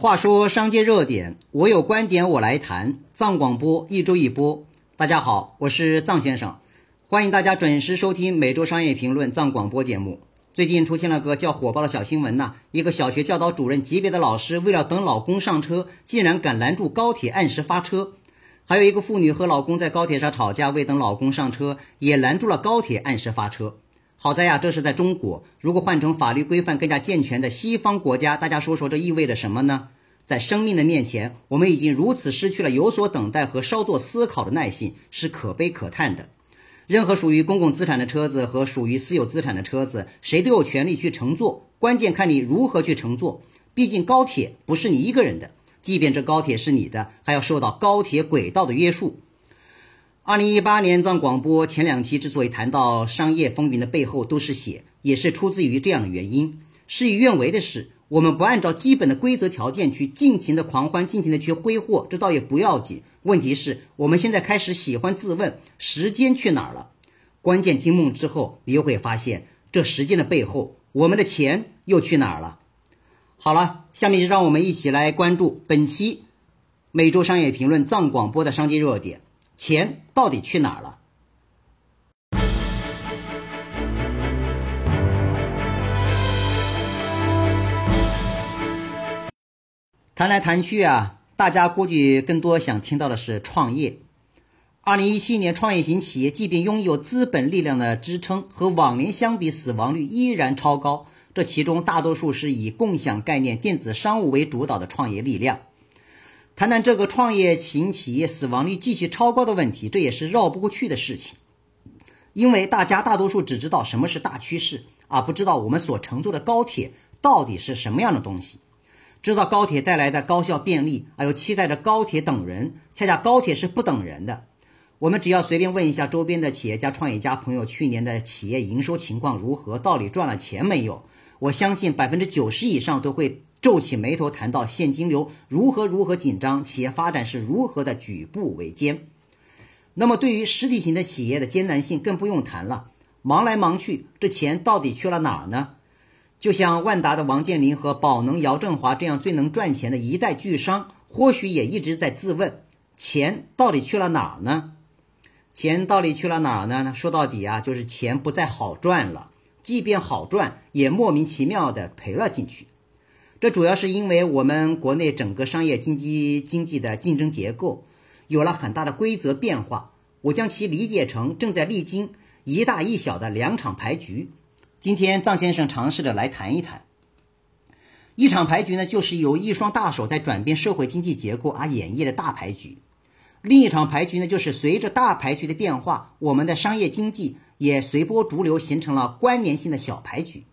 话说商界热点，我有观点我来谈。藏广播一周一播，大家好，我是藏先生，欢迎大家准时收听每周商业评论藏广播节目。最近出现了个较火爆的小新闻呐，一个小学教导主任级别的老师为了等老公上车，竟然敢拦住高铁按时发车；还有一个妇女和老公在高铁上吵架，为等老公上车，也拦住了高铁按时发车。好在呀，这是在中国。如果换成法律规范更加健全的西方国家，大家说说这意味着什么呢？在生命的面前，我们已经如此失去了有所等待和稍作思考的耐性，是可悲可叹的。任何属于公共资产的车子和属于私有资产的车子，谁都有权利去乘坐，关键看你如何去乘坐。毕竟高铁不是你一个人的，即便这高铁是你的，还要受到高铁轨道的约束。二零一八年藏广播前两期之所以谈到商业风云的背后都是血，也是出自于这样的原因。事与愿违的是，我们不按照基本的规则条件去尽情的狂欢，尽情的去挥霍，这倒也不要紧。问题是我们现在开始喜欢自问，时间去哪儿了？关键惊梦之后，你又会发现，这时间的背后，我们的钱又去哪儿了？好了，下面就让我们一起来关注本期每周商业评论藏广播的商机热点。钱到底去哪儿了？谈来谈去啊，大家估计更多想听到的是创业。二零一七年，创业型企业即便拥有资本力量的支撑，和往年相比，死亡率依然超高。这其中大多数是以共享概念、电子商务为主导的创业力量。谈谈这个创业型企业死亡率继续超高的问题，这也是绕不过去的事情。因为大家大多数只知道什么是大趋势，而不知道我们所乘坐的高铁到底是什么样的东西。知道高铁带来的高效便利，还有期待着高铁等人，恰恰高铁是不等人的。我们只要随便问一下周边的企业家、创业家朋友，去年的企业营收情况如何，到底赚了钱没有？我相信百分之九十以上都会。皱起眉头谈到现金流如何如何紧张，企业发展是如何的举步维艰。那么对于实体型的企业的艰难性更不用谈了，忙来忙去，这钱到底去了哪儿呢？就像万达的王健林和宝能姚振华这样最能赚钱的一代巨商，或许也一直在自问：钱到底去了哪儿呢？钱到底去了哪儿呢？说到底啊，就是钱不再好赚了，即便好赚，也莫名其妙的赔了进去。这主要是因为我们国内整个商业经济经济的竞争结构有了很大的规则变化，我将其理解成正在历经一大一小的两场牌局。今天藏先生尝试着来谈一谈，一场牌局呢，就是由一双大手在转变社会经济结构而演绎的大牌局；另一场牌局呢，就是随着大牌局的变化，我们的商业经济也随波逐流，形成了关联性的小牌局。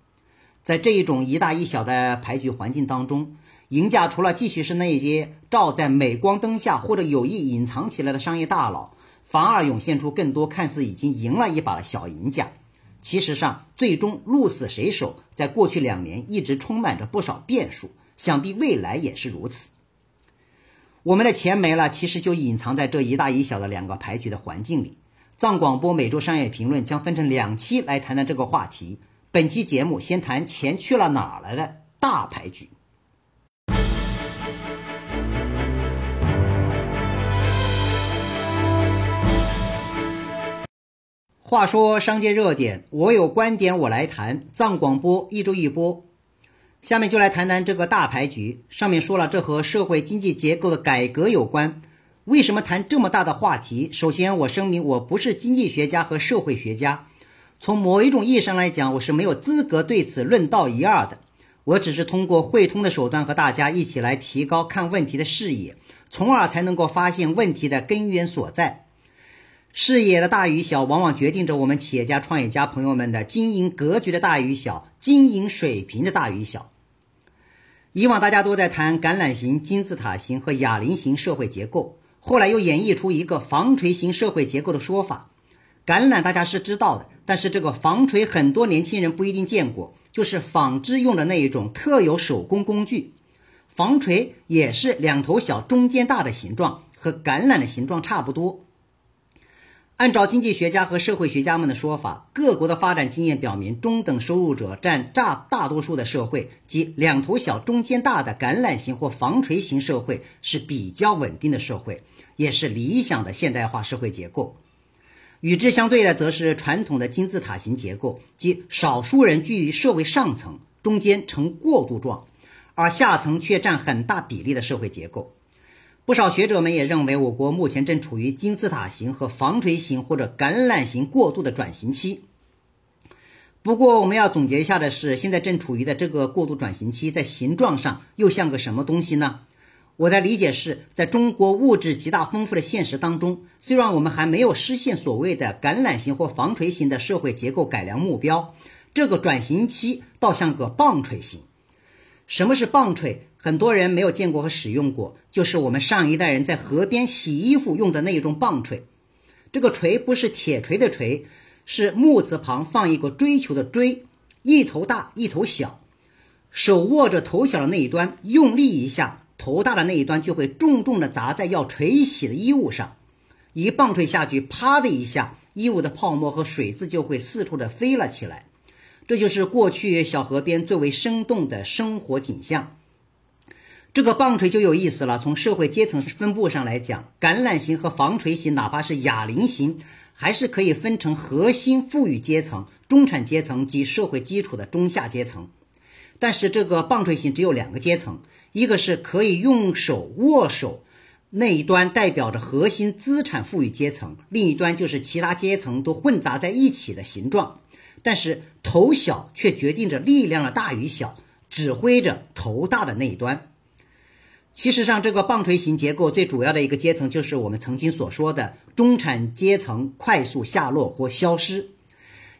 在这一种一大一小的牌局环境当中，赢家除了继续是那些照在镁光灯下或者有意隐藏起来的商业大佬，反而涌现出更多看似已经赢了一把的小赢家。其实上，最终鹿死谁手，在过去两年一直充满着不少变数，想必未来也是如此。我们的钱没了，其实就隐藏在这一大一小的两个牌局的环境里。藏广播每周商业评论将分成两期来谈谈这个话题。本期节目先谈钱去了哪儿来的大牌局。话说商界热点，我有观点我来谈。藏广播一周一播，下面就来谈谈这个大牌局。上面说了，这和社会经济结构的改革有关。为什么谈这么大的话题？首先，我声明我不是经济学家和社会学家。从某一种意义上来讲，我是没有资格对此论道一二的。我只是通过汇通的手段和大家一起来提高看问题的视野，从而才能够发现问题的根源所在。视野的大与小，往往决定着我们企业家、创业家朋友们的经营格局的大与小，经营水平的大与小。以往大家都在谈橄榄型、金字塔型和哑铃型社会结构，后来又演绎出一个纺锤型社会结构的说法。橄榄大家是知道的，但是这个纺锤很多年轻人不一定见过，就是纺织用的那一种特有手工工具。纺锤也是两头小中间大的形状，和橄榄的形状差不多。按照经济学家和社会学家们的说法，各国的发展经验表明，中等收入者占大大多数的社会，即两头小中间大的橄榄型或纺锤型社会是比较稳定的社会，也是理想的现代化社会结构。与之相对的，则是传统的金字塔型结构，即少数人居于社会上层，中间呈过渡状，而下层却占很大比例的社会结构。不少学者们也认为，我国目前正处于金字塔型和防锤型或者橄榄型过渡的转型期。不过，我们要总结一下的是，现在正处于的这个过渡转型期，在形状上又像个什么东西呢？我的理解是，在中国物质极大丰富的现实当中，虽然我们还没有实现所谓的橄榄型或防锤型的社会结构改良目标，这个转型期倒像个棒槌型。什么是棒槌？很多人没有见过和使用过，就是我们上一代人在河边洗衣服用的那一种棒槌。这个锤不是铁锤的锤，是木字旁放一个追求的追，一头大一头小，手握着头小的那一端，用力一下，头大的那一端就会重重的砸在要锤洗的衣物上。一棒槌下去，啪的一下，衣物的泡沫和水渍就会四处的飞了起来。这就是过去小河边最为生动的生活景象。这个棒槌就有意思了。从社会阶层分布上来讲，橄榄型和防锤型，哪怕是哑铃型，还是可以分成核心富裕阶层、中产阶层及社会基础的中下阶层。但是这个棒槌型只有两个阶层，一个是可以用手握手那一端，代表着核心资产富裕阶层；另一端就是其他阶层都混杂在一起的形状。但是头小却决定着力量的大与小，指挥着头大的那一端。其实上，这个棒槌型结构最主要的一个阶层，就是我们曾经所说的中产阶层快速下落或消失。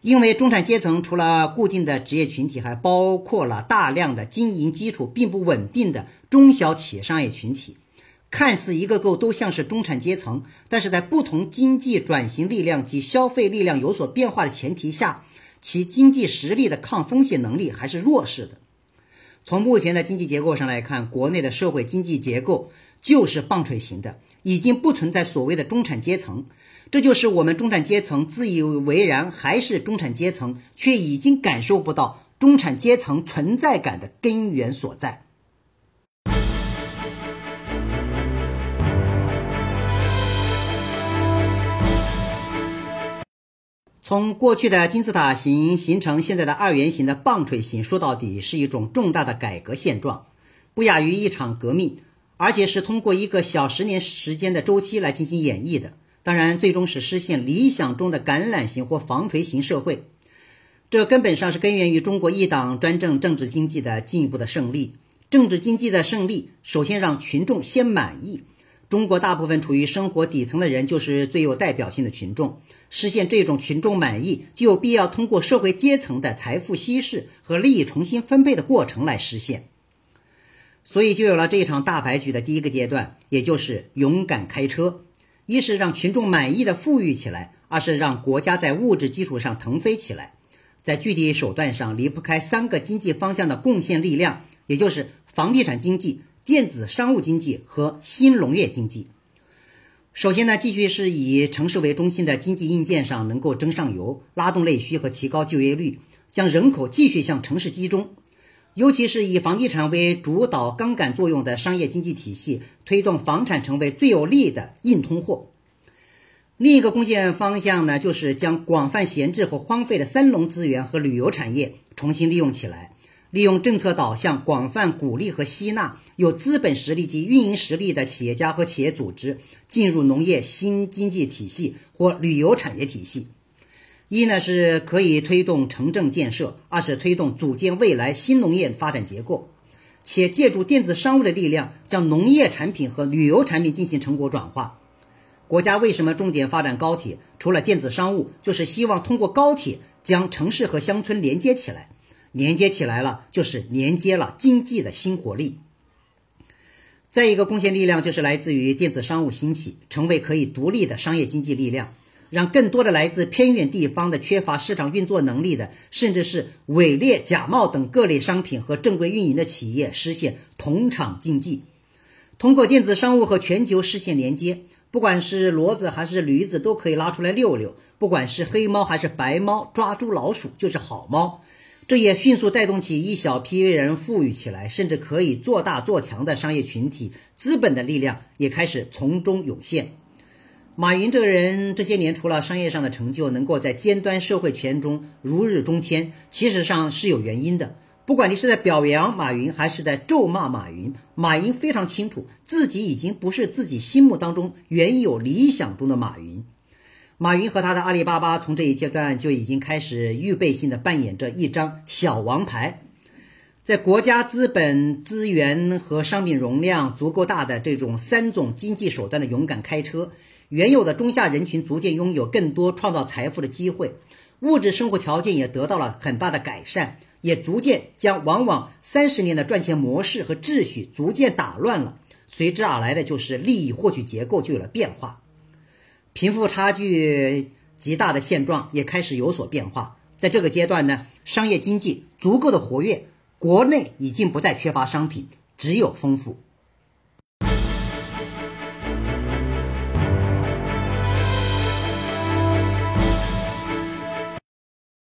因为中产阶层除了固定的职业群体，还包括了大量的经营基础并不稳定的中小企业商业群体。看似一个个都像是中产阶层，但是在不同经济转型力量及消费力量有所变化的前提下。其经济实力的抗风险能力还是弱势的。从目前的经济结构上来看，国内的社会经济结构就是棒槌型的，已经不存在所谓的中产阶层。这就是我们中产阶层自以为然还是中产阶层，却已经感受不到中产阶层存在感的根源所在。从过去的金字塔形形成现在的二圆形的棒槌形，说到底是一种重大的改革现状，不亚于一场革命，而且是通过一个小十年时间的周期来进行演绎的。当然，最终是实现理想中的橄榄型或纺锤型社会。这根本上是根源于中国一党专政政治经济的进一步的胜利。政治经济的胜利，首先让群众先满意。中国大部分处于生活底层的人，就是最有代表性的群众。实现这种群众满意，就有必要通过社会阶层的财富稀释和利益重新分配的过程来实现。所以，就有了这场大牌局的第一个阶段，也就是勇敢开车。一是让群众满意的富裕起来，二是让国家在物质基础上腾飞起来。在具体手段上，离不开三个经济方向的贡献力量，也就是房地产经济。电子商务经济和新农业经济，首先呢，继续是以城市为中心的经济硬件上能够争上游，拉动内需和提高就业率，将人口继续向城市集中，尤其是以房地产为主导杠杆作用的商业经济体系，推动房产成为最有利的硬通货。另一个贡献方向呢，就是将广泛闲置和荒废的三农资源和旅游产业重新利用起来。利用政策导向，广泛鼓励和吸纳有资本实力及运营实力的企业家和企业组织进入农业新经济体系或旅游产业体系。一呢是可以推动城镇建设，二是推动组建未来新农业发展结构，且借助电子商务的力量，将农业产品和旅游产品进行成果转化。国家为什么重点发展高铁？除了电子商务，就是希望通过高铁将城市和乡村连接起来。连接起来了，就是连接了经济的新活力。再一个贡献力量就是来自于电子商务兴起，成为可以独立的商业经济力量，让更多的来自偏远地方的缺乏市场运作能力的，甚至是伪劣假冒等各类商品和正规运营的企业实现同场竞技。通过电子商务和全球实现连接。不管是骡子还是驴子，都可以拉出来遛遛；不管是黑猫还是白猫，抓住老鼠就是好猫。这也迅速带动起一小批人富裕起来，甚至可以做大做强的商业群体，资本的力量也开始从中涌现。马云这个人这些年除了商业上的成就，能够在尖端社会圈中如日中天，其实上是有原因的。不管你是在表扬马云，还是在咒骂马云，马云非常清楚自己已经不是自己心目当中原有理想中的马云。马云和他的阿里巴巴从这一阶段就已经开始预备性的扮演着一张小王牌，在国家资本资源和商品容量足够大的这种三种经济手段的勇敢开车，原有的中下人群逐渐拥有更多创造财富的机会，物质生活条件也得到了很大的改善，也逐渐将往往三十年的赚钱模式和秩序逐渐打乱了，随之而来的就是利益获取结构就有了变化。贫富差距极大的现状也开始有所变化。在这个阶段呢，商业经济足够的活跃，国内已经不再缺乏商品，只有丰富。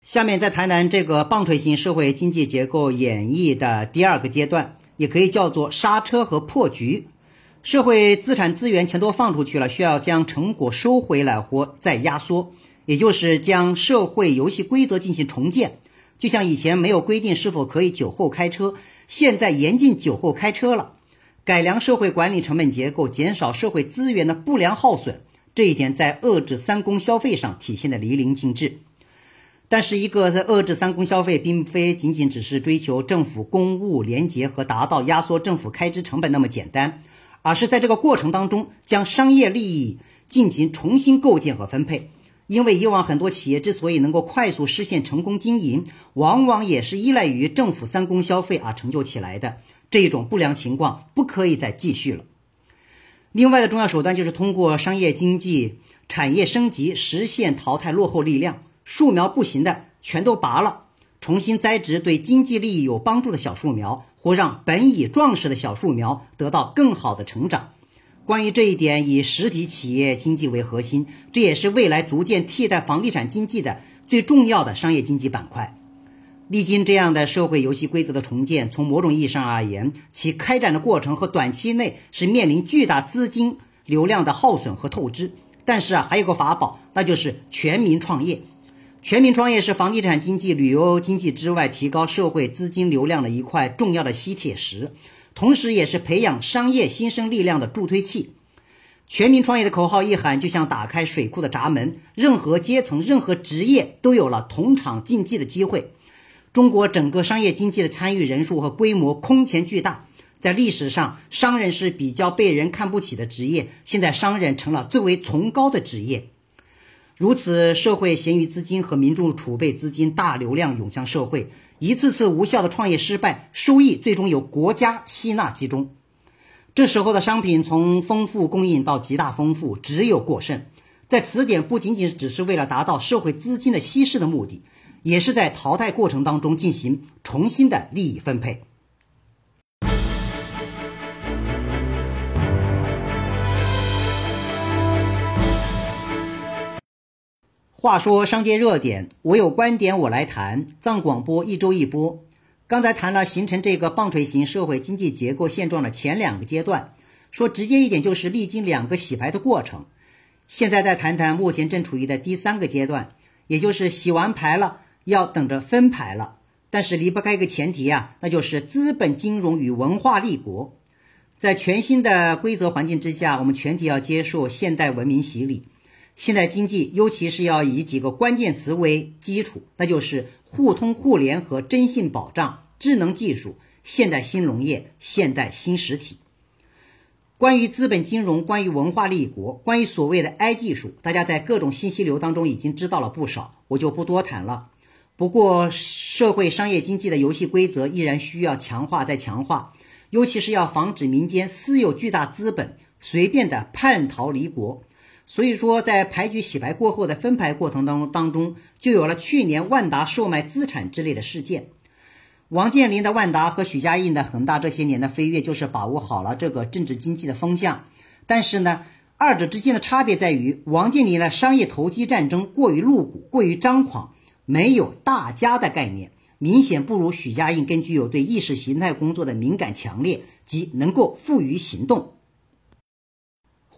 下面再谈谈这个棒槌型社会经济结构演绎的第二个阶段，也可以叫做刹车和破局。社会资产资源钱都放出去了，需要将成果收回来或再压缩，也就是将社会游戏规则进行重建。就像以前没有规定是否可以酒后开车，现在严禁酒后开车了。改良社会管理成本结构，减少社会资源的不良耗损，这一点在遏制三公消费上体现的淋漓尽致。但是，一个在遏制三公消费，并非仅仅只是追求政府公务廉洁和达到压缩政府开支成本那么简单。而是在这个过程当中，将商业利益进行重新构建和分配。因为以往很多企业之所以能够快速实现成功经营，往往也是依赖于政府三公消费而成就起来的。这一种不良情况不可以再继续了。另外的重要手段就是通过商业经济产业升级，实现淘汰落后力量，树苗不行的全都拔了。重新栽植对经济利益有帮助的小树苗，不让本已壮实的小树苗得到更好的成长。关于这一点，以实体企业经济为核心，这也是未来逐渐替代房地产经济的最重要的商业经济板块。历经这样的社会游戏规则的重建，从某种意义上而言，其开展的过程和短期内是面临巨大资金流量的耗损和透支。但是啊，还有个法宝，那就是全民创业。全民创业是房地产经济、旅游经济之外提高社会资金流量的一块重要的吸铁石，同时也是培养商业新生力量的助推器。全民创业的口号一喊，就像打开水库的闸门，任何阶层、任何职业都有了同场竞技的机会。中国整个商业经济的参与人数和规模空前巨大，在历史上，商人是比较被人看不起的职业，现在商人成了最为崇高的职业。如此，社会闲余资金和民众储备资金大流量涌向社会，一次次无效的创业失败，收益最终由国家吸纳集中。这时候的商品从丰富供应到极大丰富，只有过剩。在此点，不仅仅只是为了达到社会资金的稀释的目的，也是在淘汰过程当中进行重新的利益分配。话说商界热点，我有观点我来谈。藏广播一周一播。刚才谈了形成这个棒槌型社会经济结构现状的前两个阶段，说直接一点就是历经两个洗牌的过程。现在再谈谈目前正处于的第三个阶段，也就是洗完牌了，要等着分牌了。但是离不开一个前提啊，那就是资本金融与文化立国。在全新的规则环境之下，我们全体要接受现代文明洗礼。现代经济尤其是要以几个关键词为基础，那就是互通互联和征信保障、智能技术、现代新农业、现代新实体。关于资本金融、关于文化立国、关于所谓的 I 技术，大家在各种信息流当中已经知道了不少，我就不多谈了。不过，社会商业经济的游戏规则依然需要强化再强化，尤其是要防止民间私有巨大资本随便的叛逃离国。所以说，在牌局洗牌过后的分牌过程当中，当中就有了去年万达售卖资产之类的事件。王健林的万达和许家印的恒大这些年的飞跃，就是把握好了这个政治经济的风向。但是呢，二者之间的差别在于，王健林的商业投机战争过于露骨、过于张狂，没有大家的概念，明显不如许家印更具有对意识形态工作的敏感强烈及能够付于行动。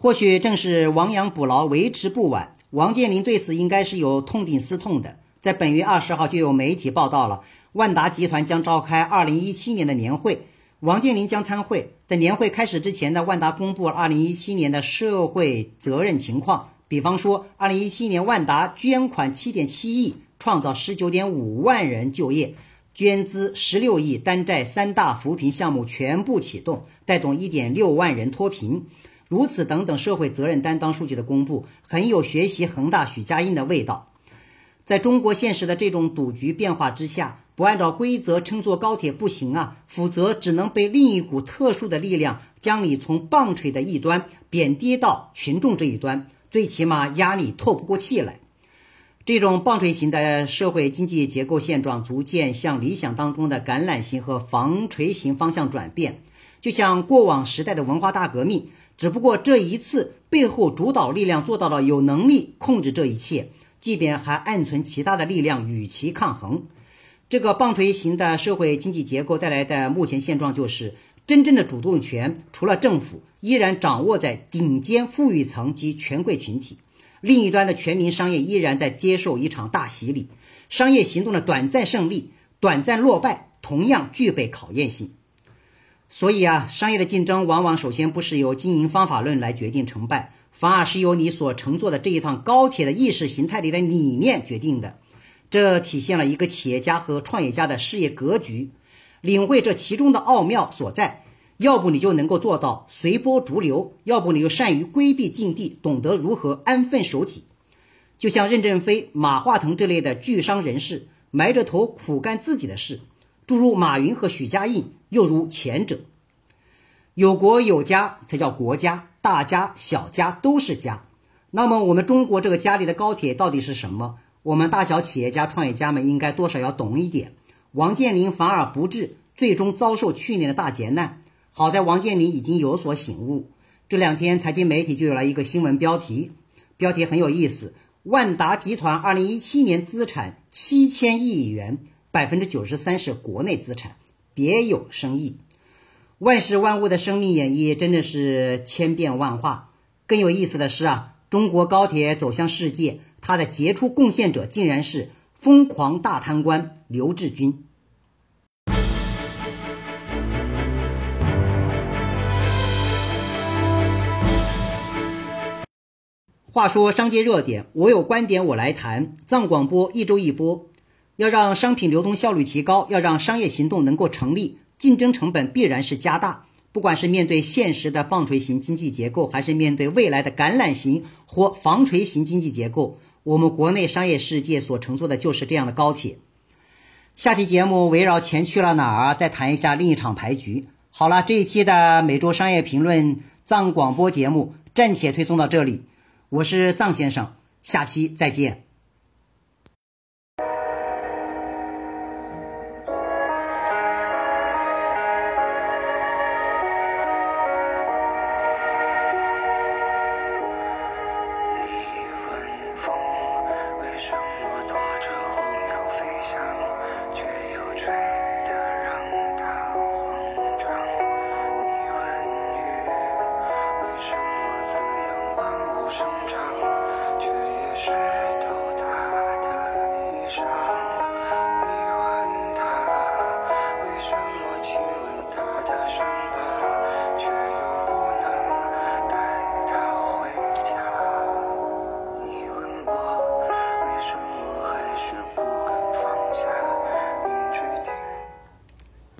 或许正是亡羊补牢，为时不晚。王健林对此应该是有痛定思痛的。在本月二十号，就有媒体报道了，万达集团将召开二零一七年的年会。王健林将参会，在年会开始之前呢，万达公布了二零一七年的社会责任情况。比方说，二零一七年万达捐款七点七亿，创造十九点五万人就业；捐资十六亿，单债三大扶贫项目全部启动，带动一点六万人脱贫。如此等等社会责任担当数据的公布，很有学习恒大许家印的味道。在中国现实的这种赌局变化之下。不按照规则乘坐高铁不行啊，否则只能被另一股特殊的力量将你从棒槌的一端贬低到群众这一端，最起码压力透不过气来。这种棒槌型的社会经济结构现状逐渐向理想当中的橄榄型和防锤型方向转变，就像过往时代的文化大革命，只不过这一次背后主导力量做到了有能力控制这一切，即便还暗存其他的力量与其抗衡。这个棒槌型的社会经济结构带来的目前现状就是，真正的主动权除了政府，依然掌握在顶尖富裕层及权贵群体；另一端的全民商业依然在接受一场大洗礼。商业行动的短暂胜利、短暂落败，同样具备考验性。所以啊，商业的竞争往往首先不是由经营方法论来决定成败，反而是由你所乘坐的这一趟高铁的意识形态里的理念决定的。这体现了一个企业家和创业家的事业格局，领会这其中的奥妙所在。要不你就能够做到随波逐流，要不你就善于规避境地，懂得如何安分守己。就像任正非、马化腾这类的巨商人士，埋着头苦干自己的事；诸如马云和许家印，又如前者。有国有家才叫国家，大家小家都是家。那么我们中国这个家里的高铁到底是什么？我们大小企业家、创业家们应该多少要懂一点。王健林反而不治，最终遭受去年的大劫难。好在王健林已经有所醒悟。这两天财经媒体就有了一个新闻标题，标题很有意思：万达集团二零一七年资产七千亿元，百分之九十三是国内资产，别有深意。万事万物的生命演绎真的是千变万化。更有意思的是啊，中国高铁走向世界。它的杰出贡献者竟然是疯狂大贪官刘志军。话说商界热点，我有观点我来谈。藏广播一周一播，要让商品流通效率提高，要让商业行动能够成立，竞争成本必然是加大。不管是面对现实的棒槌型经济结构，还是面对未来的橄榄型或防锤型经济结构。我们国内商业世界所乘坐的就是这样的高铁。下期节目围绕钱去了哪儿，再谈一下另一场牌局。好了，这一期的每周商业评论藏广播节目暂且推送到这里，我是藏先生，下期再见。